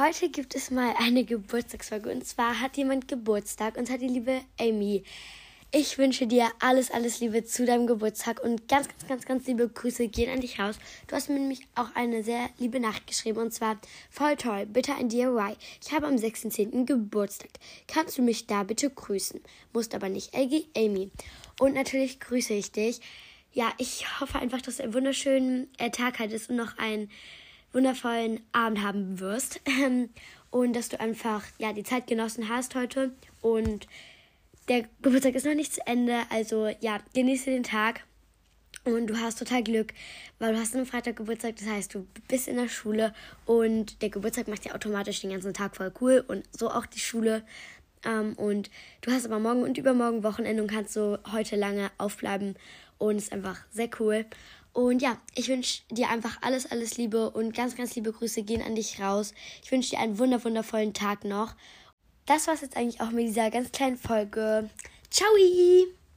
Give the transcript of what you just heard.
heute gibt es mal eine Geburtstagsfolge. Und zwar hat jemand Geburtstag und hat die liebe Amy. Ich wünsche dir alles, alles Liebe zu deinem Geburtstag und ganz, ganz, ganz, ganz liebe Grüße gehen an dich raus. Du hast mir nämlich auch eine sehr liebe Nachricht geschrieben und zwar voll toll, bitte ein DIY. Ich habe am 6.10. Geburtstag. Kannst du mich da bitte grüßen? Musst aber nicht, LG Amy. Und natürlich grüße ich dich. Ja, ich hoffe einfach, dass du einen wunderschönen Tag hattest und noch einen wundervollen Abend haben wirst. und dass du einfach ja, die Zeit genossen hast heute und der Geburtstag ist noch nicht zu Ende, also ja, genieße den Tag. Und du hast total Glück, weil du hast einen Freitag Geburtstag, das heißt, du bist in der Schule und der Geburtstag macht ja automatisch den ganzen Tag voll cool und so auch die Schule. Ähm, und du hast aber morgen und übermorgen Wochenende und kannst so heute lange aufbleiben und ist einfach sehr cool. Und ja, ich wünsche dir einfach alles, alles Liebe und ganz, ganz liebe Grüße gehen an dich raus. Ich wünsche dir einen wundervollen Tag noch das war es jetzt eigentlich auch mit dieser ganz kleinen Folge. Ciao!